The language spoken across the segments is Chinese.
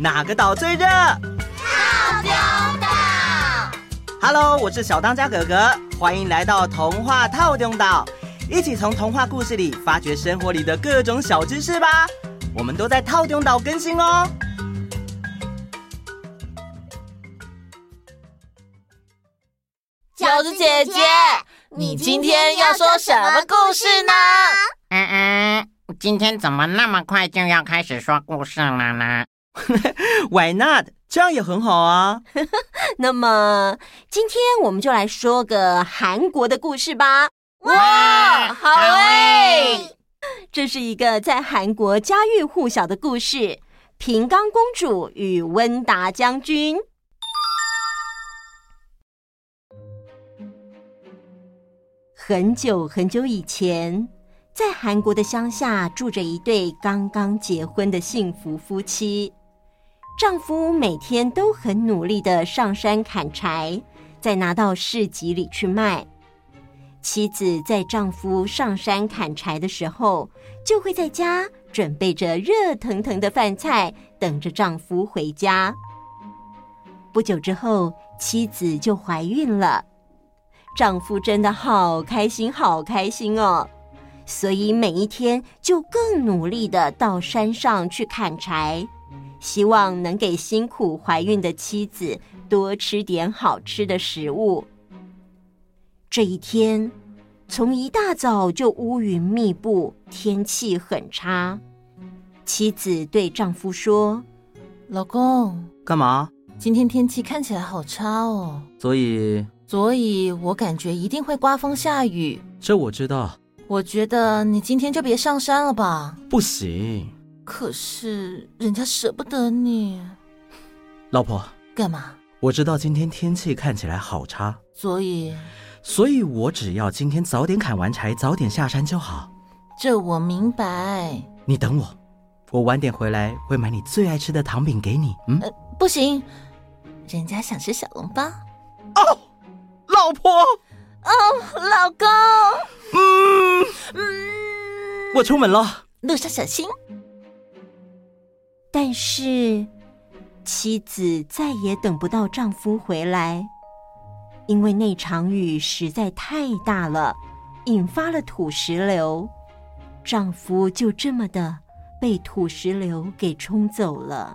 哪个岛最热？套丁岛。Hello，我是小当家哥哥，欢迎来到童话套丁岛，一起从童话故事里发掘生活里的各种小知识吧。我们都在套丁岛更新哦。饺子姐姐，你今天要说什么故事呢？嗯嗯，今天怎么那么快就要开始说故事了呢 Why not？这样也很好啊。那么今天我们就来说个韩国的故事吧。哇，好诶！这是一个在韩国家喻户晓的故事，《平冈公主与温达将军》。很久很久以前，在韩国的乡下住着一对刚刚结婚的幸福夫妻。丈夫每天都很努力的上山砍柴，再拿到市集里去卖。妻子在丈夫上山砍柴的时候，就会在家准备着热腾腾的饭菜，等着丈夫回家。不久之后，妻子就怀孕了。丈夫真的好开心，好开心哦！所以每一天就更努力的到山上去砍柴，希望能给辛苦怀孕的妻子多吃点好吃的食物。这一天，从一大早就乌云密布，天气很差。妻子对丈夫说：“老公，干嘛？今天天气看起来好差哦。”所以。所以我感觉一定会刮风下雨。这我知道。我觉得你今天就别上山了吧。不行。可是人家舍不得你。老婆。干嘛？我知道今天天气看起来好差。所以。所以我只要今天早点砍完柴，早点下山就好。这我明白。你等我，我晚点回来会买你最爱吃的糖饼给你。嗯。呃，不行，人家想吃小笼包。哦。老婆，哦，老公，嗯嗯，我出门了，路上小心。但是妻子再也等不到丈夫回来，因为那场雨实在太大了，引发了土石流，丈夫就这么的被土石流给冲走了。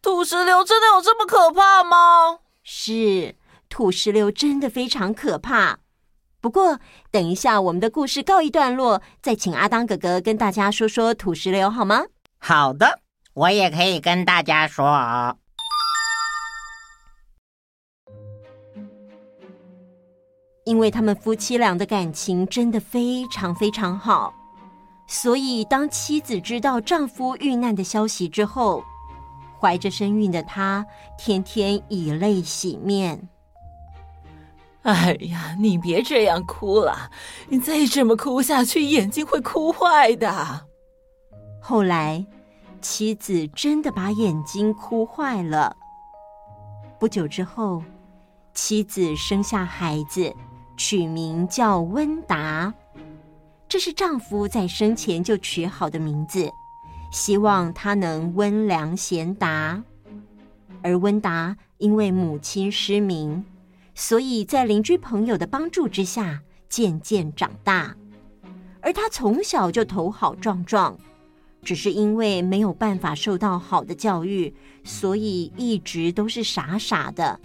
土石流真的有这么可怕吗？是，土石流真的非常可怕。不过，等一下我们的故事告一段落，再请阿当哥哥跟大家说说土石流好吗？好的，我也可以跟大家说啊。因为他们夫妻俩的感情真的非常非常好，所以当妻子知道丈夫遇难的消息之后，怀着身孕的她，天天以泪洗面。哎呀，你别这样哭了，你再这么哭下去，眼睛会哭坏的。后来，妻子真的把眼睛哭坏了。不久之后，妻子生下孩子，取名叫温达，这是丈夫在生前就取好的名字。希望他能温良贤达，而温达因为母亲失明，所以在邻居朋友的帮助之下渐渐长大。而他从小就头好壮壮，只是因为没有办法受到好的教育，所以一直都是傻傻的。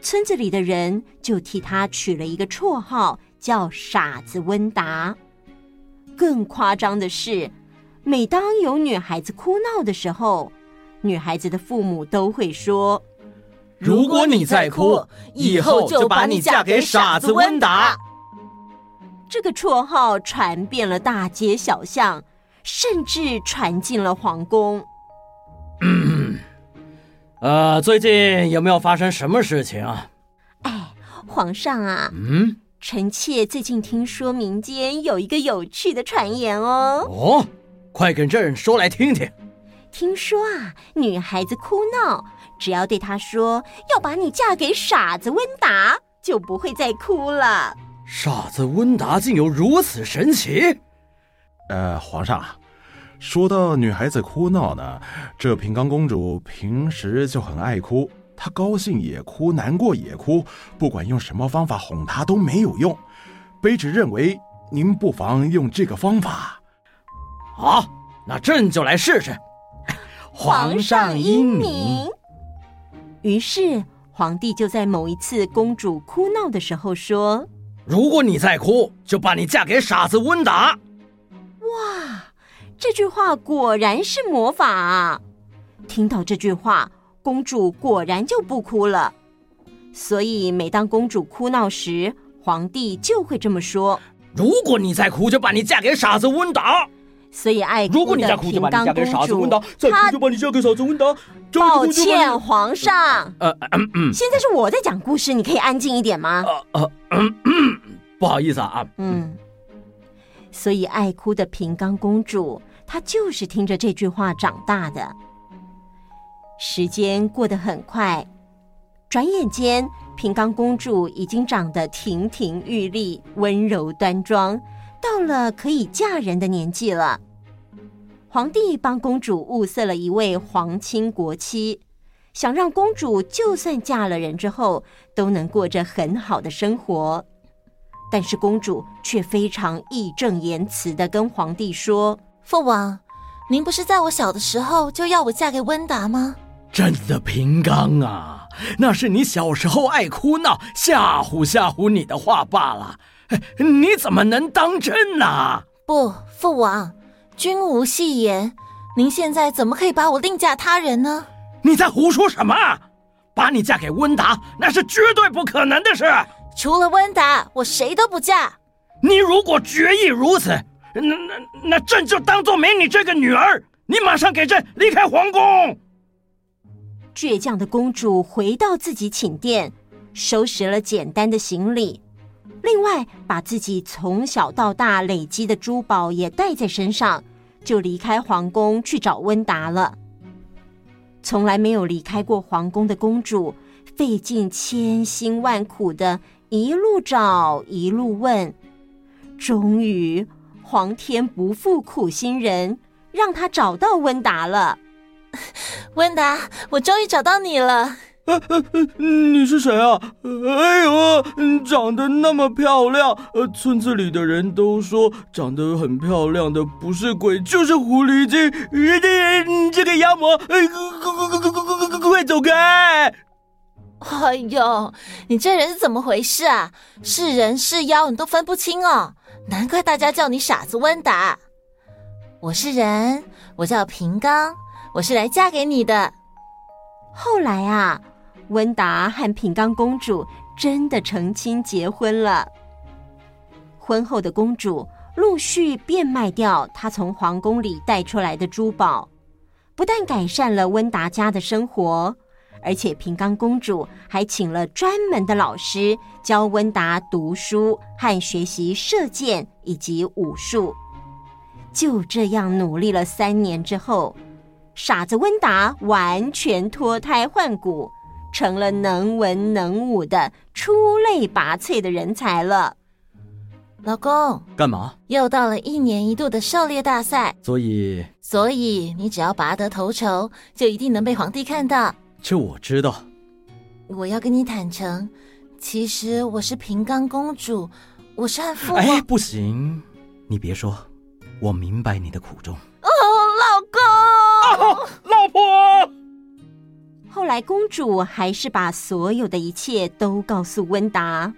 村子里的人就替他取了一个绰号，叫傻子温达。更夸张的是，每当有女孩子哭闹的时候，女孩子的父母都会说：“如果你再哭，以后就把你嫁给傻子温达。”这个绰号传遍了大街小巷，甚至传进了皇宫。嗯，呃，最近有没有发生什么事情啊？哎，皇上啊，嗯，臣妾最近听说民间有一个有趣的传言哦。哦。快跟朕说来听听。听说啊，女孩子哭闹，只要对她说要把你嫁给傻子温达，就不会再哭了。傻子温达竟有如此神奇？呃，皇上，说到女孩子哭闹呢，这平冈公主平时就很爱哭，她高兴也哭，难过也哭，不管用什么方法哄她都没有用。卑职认为您不妨用这个方法。好，那朕就来试试。皇上英明。于是皇帝就在某一次公主哭闹的时候说：“如果你再哭，就把你嫁给傻子温达。”哇，这句话果然是魔法啊！听到这句话，公主果然就不哭了。所以每当公主哭闹时，皇帝就会这么说：“如果你再哭，就把你嫁给傻子温达。”所以爱哭的平冈公主，她抱歉，皇上。呃，嗯嗯，现在是我在讲故事，你可以安静一点吗？呃呃嗯嗯，不好意思啊。嗯，所以爱哭的平冈公主，她就是听着这句话长大的。时间过得很快，转眼间，平冈公主已经长得亭亭玉立、温柔端庄。到了可以嫁人的年纪了，皇帝帮公主物色了一位皇亲国戚，想让公主就算嫁了人之后，都能过着很好的生活。但是公主却非常义正言辞地跟皇帝说：“父王，您不是在我小的时候就要我嫁给温达吗？”朕的平刚啊，那是你小时候爱哭闹，吓唬吓唬你的话罢了。你怎么能当真呢？不，父王，君无戏言。您现在怎么可以把我另嫁他人呢？你在胡说什么？把你嫁给温达，那是绝对不可能的事。除了温达，我谁都不嫁。你如果决意如此，那那那朕就当做没你这个女儿。你马上给朕离开皇宫。倔强的公主回到自己寝殿，收拾了简单的行李。另外，把自己从小到大累积的珠宝也带在身上，就离开皇宫去找温达了。从来没有离开过皇宫的公主，费尽千辛万苦的一路找，一路问，终于，皇天不负苦心人，让她找到温达了。温达，我终于找到你了。呃呃，你是谁啊？哎呦，长得那么漂亮，呃，村子里的人都说长得很漂亮的不是鬼就是狐狸精。你这个妖魔，哎，快快快快快快走开！哎呦，你这人是怎么回事啊？是人是妖你都分不清哦，难怪大家叫你傻子温达。我是人，我叫平刚，我是来嫁给你的。后来啊。温达和平冈公主真的成亲结婚了。婚后的公主陆续变卖掉她从皇宫里带出来的珠宝，不但改善了温达家的生活，而且平冈公主还请了专门的老师教温达读书和学习射箭以及武术。就这样努力了三年之后，傻子温达完全脱胎换骨。成了能文能武的出类拔萃的人才了。老公，干嘛？又到了一年一度的狩猎大赛，所以，所以你只要拔得头筹，就一定能被皇帝看到。这我知道。我要跟你坦诚，其实我是平冈公主，我是汉父王。哎，不行，你别说，我明白你的苦衷。后来，公主还是把所有的一切都告诉温达。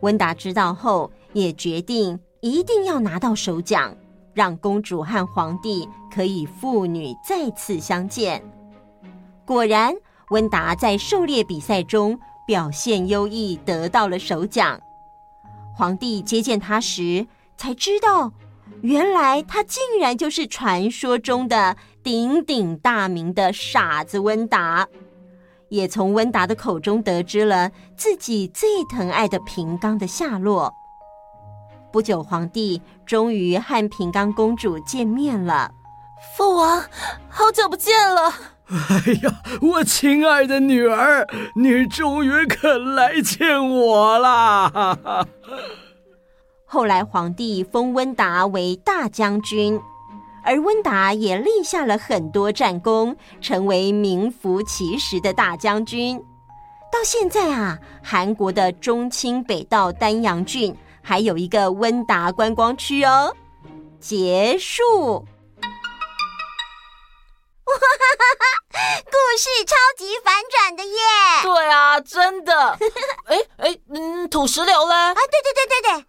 温达知道后，也决定一定要拿到首奖，让公主和皇帝可以父女再次相见。果然，温达在狩猎比赛中表现优异，得到了首奖。皇帝接见他时，才知道，原来他竟然就是传说中的。鼎鼎大名的傻子温达，也从温达的口中得知了自己最疼爱的平冈的下落。不久，皇帝终于和平冈公主见面了。父王，好久不见了！哎呀，我亲爱的女儿，你终于肯来见我啦！后来皇帝封温达为大将军，而温达也立下了很多战功，成为名副其实的大将军。到现在啊，韩国的中清北道丹阳郡还有一个温达观光区哦。结束。哇哈哈哈！故事超级反转的耶！对啊，真的。哎哎，嗯，土石流嘞？啊，对对对对对。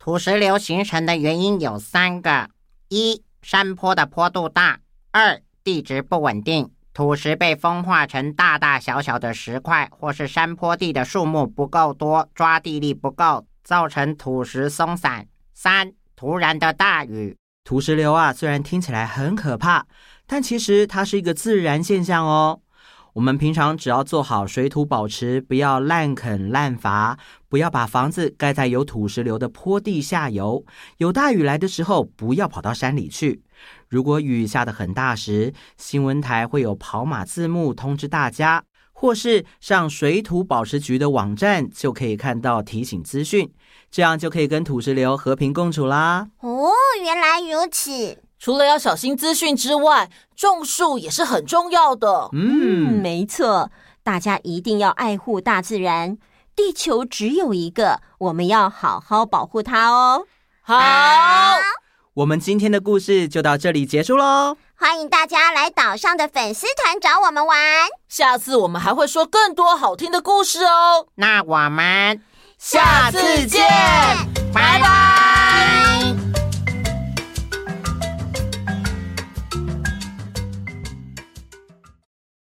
土石流形成的原因有三个：一、山坡的坡度大；二、地质不稳定，土石被风化成大大小小的石块，或是山坡地的树木不够多，抓地力不够，造成土石松散；三、突然的大雨。土石流啊，虽然听起来很可怕。但其实它是一个自然现象哦。我们平常只要做好水土保持，不要滥垦滥伐，不要把房子盖在有土石流的坡地下游。有大雨来的时候，不要跑到山里去。如果雨下得很大时，新闻台会有跑马字幕通知大家，或是上水土保持局的网站就可以看到提醒资讯，这样就可以跟土石流和平共处啦。哦，原来如此。除了要小心资讯之外，种树也是很重要的。嗯，没错，大家一定要爱护大自然。地球只有一个，我们要好好保护它哦。好，我们今天的故事就到这里结束喽。欢迎大家来岛上的粉丝团找我们玩。下次我们还会说更多好听的故事哦。那我们下次见，拜拜。